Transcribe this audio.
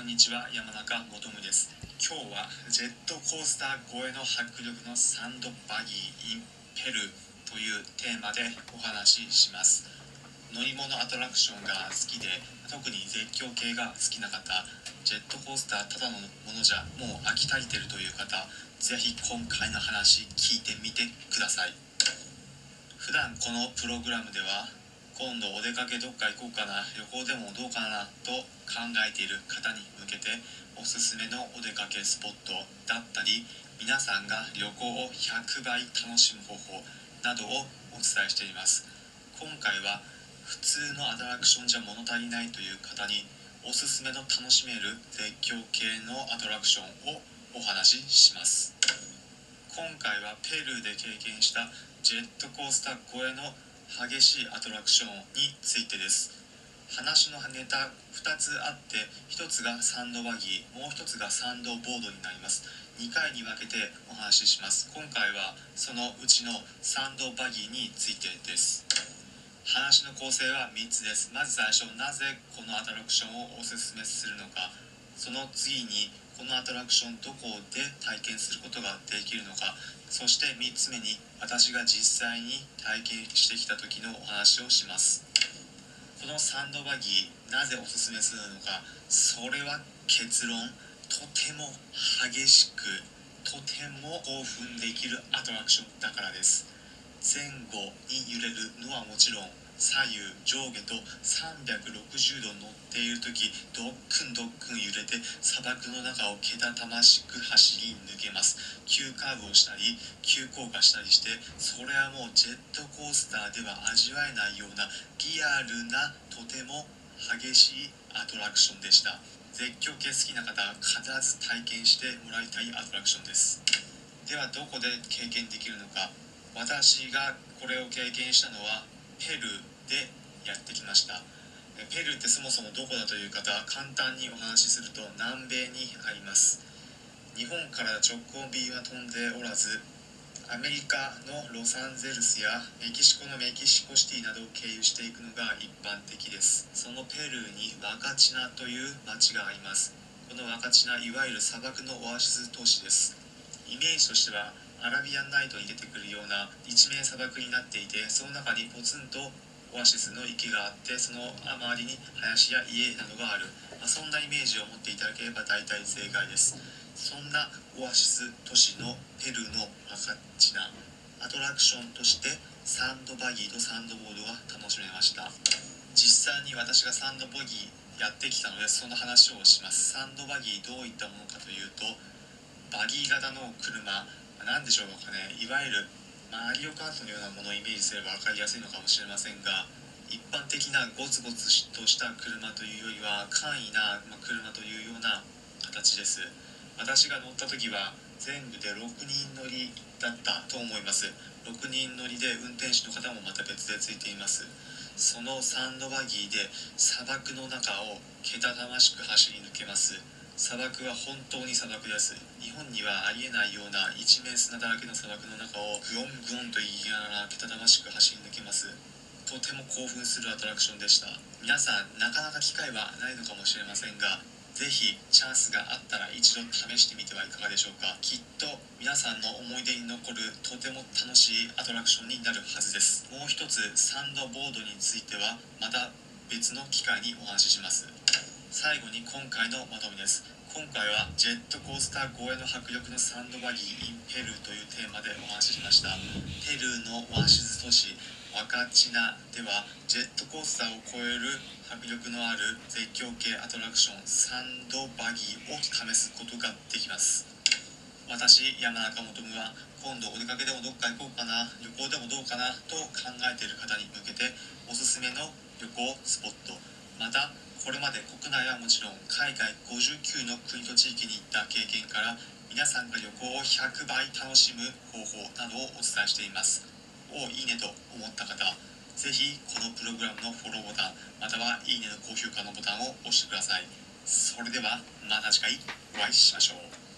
こんにちは山中もです。今日はジェットコースター越えの迫力のサンドバギー in ペルというテーマでお話しします。乗り物アトラクションが好きで特に絶叫系が好きな方ジェットコースターただのものじゃもう飽き足りてるという方ぜひ今回の話聞いてみてください。普段このプログラムでは今度お出かけどっか行こうかな旅行でもどうかなと考えている方に向けておすすめのお出かけスポットだったり皆さんが旅行を100倍楽しむ方法などをお伝えしています。今回は普通のアトラクションじゃ物足りないという方におすすめの楽しめる絶叫系のアトラクションをお話しします。今回はペルーで経験したジェットコースター越えの激しいアトラクションについてです。話のネタ2つあって1つがサンドバギーもう1つがサンドボードになります。2回に分けてお話しします。今回はそのうちのサンドバギーについてです。話の構成は3つです。まず最初なぜこのアトラクションをおすすめするのか。その次にこのアトラクションどこで体験することができるのか。そして3つ目に私が実際に体験してきた時のお話をします。このサンドバギーなぜおすすめするのか。それは結論。とても激しくとても興奮できるアトラクションだからです。前後に揺れるのはもちろん左右上下と360度乗っている時ドックンドッ砂漠の中をけたたましく走り抜けます。急カーブをしたり急降下したりしてそれはもうジェットコースターでは味わえないようなリアルなとても激しいアトラクションでした。絶叫系好きな方は必ず体験してもらいたいアトラクションです。ではどこで経験できるのか。私がこれを経験したのはペルーでやってきました。ペルーってそもそもどこだという方簡単にお話しすると南米にあります。日本から直行便は飛んでおらずアメリカのロサンゼルスやメキシコのメキシコシティなどを経由していくのが一般的です。そのペルーにワカチナという町があります。このワカチナいわゆる砂漠のオアシス都市です。イメージとしてはアラビアンナイトに出てくるような一面砂漠になっていてその中にポツンとオアシスの池があってその周りに林や家などがある、まあ、そんなイメージを持っていただければ大体正解です。そんなオアシス都市のペルーのアカチナアトラクションとしてサンドバギーとサンドボードが楽しめました。実際に私がサンドボギーやってきたのでその話をします。サンドバギーどういったものかというとバギー型の車何でしょうかね。いわゆるマリオカートのようなものをイメージすれば分かりやすいのかもしれませんが一般的なゴツゴツとした車というよりは簡易な車というような形です。私が乗った時は全部で6人乗りだったと思います。6人乗りで運転手の方もまた別でついています。そのサンドバギーで砂漠の中をけたたましく走り抜けます。砂漠は本当に砂漠です。日本にはありえないような一面砂だらけの砂漠の中をグオングオンと言いながらけたたましく走り抜けます。とても興奮するアトラクションでした。皆さんなかなか機会はないのかもしれませんがぜひチャンスがあったら一度試してみてはいかがでしょうか。きっと皆さんの思い出に残るとても楽しいアトラクションになるはずです。もう一つサンドボードについてはまた別の機会にお話しします。最後に今回のまとめです。今回はジェットコースター越えの迫力のサンドバギー in ペルーというテーマでお話ししました。ペルーのオアシス都市ワカチナではジェットコースターを超える迫力のある絶叫系アトラクションサンドバギーを試すことができます。私山中元夢は今度お出かけでもどっか行こうかな旅行でもどうかなと考えている方に向けておすすめの旅行スポットまたこれまで国内はもちろん海外59の国と地域に行った経験から皆さんが旅行を100倍楽しむ方法などをお伝えしています。おいいねと思った方ぜひこのプログラムのフォローボタンまたはいいねの高評価のボタンを押してください。それではまた次回お会いしましょう。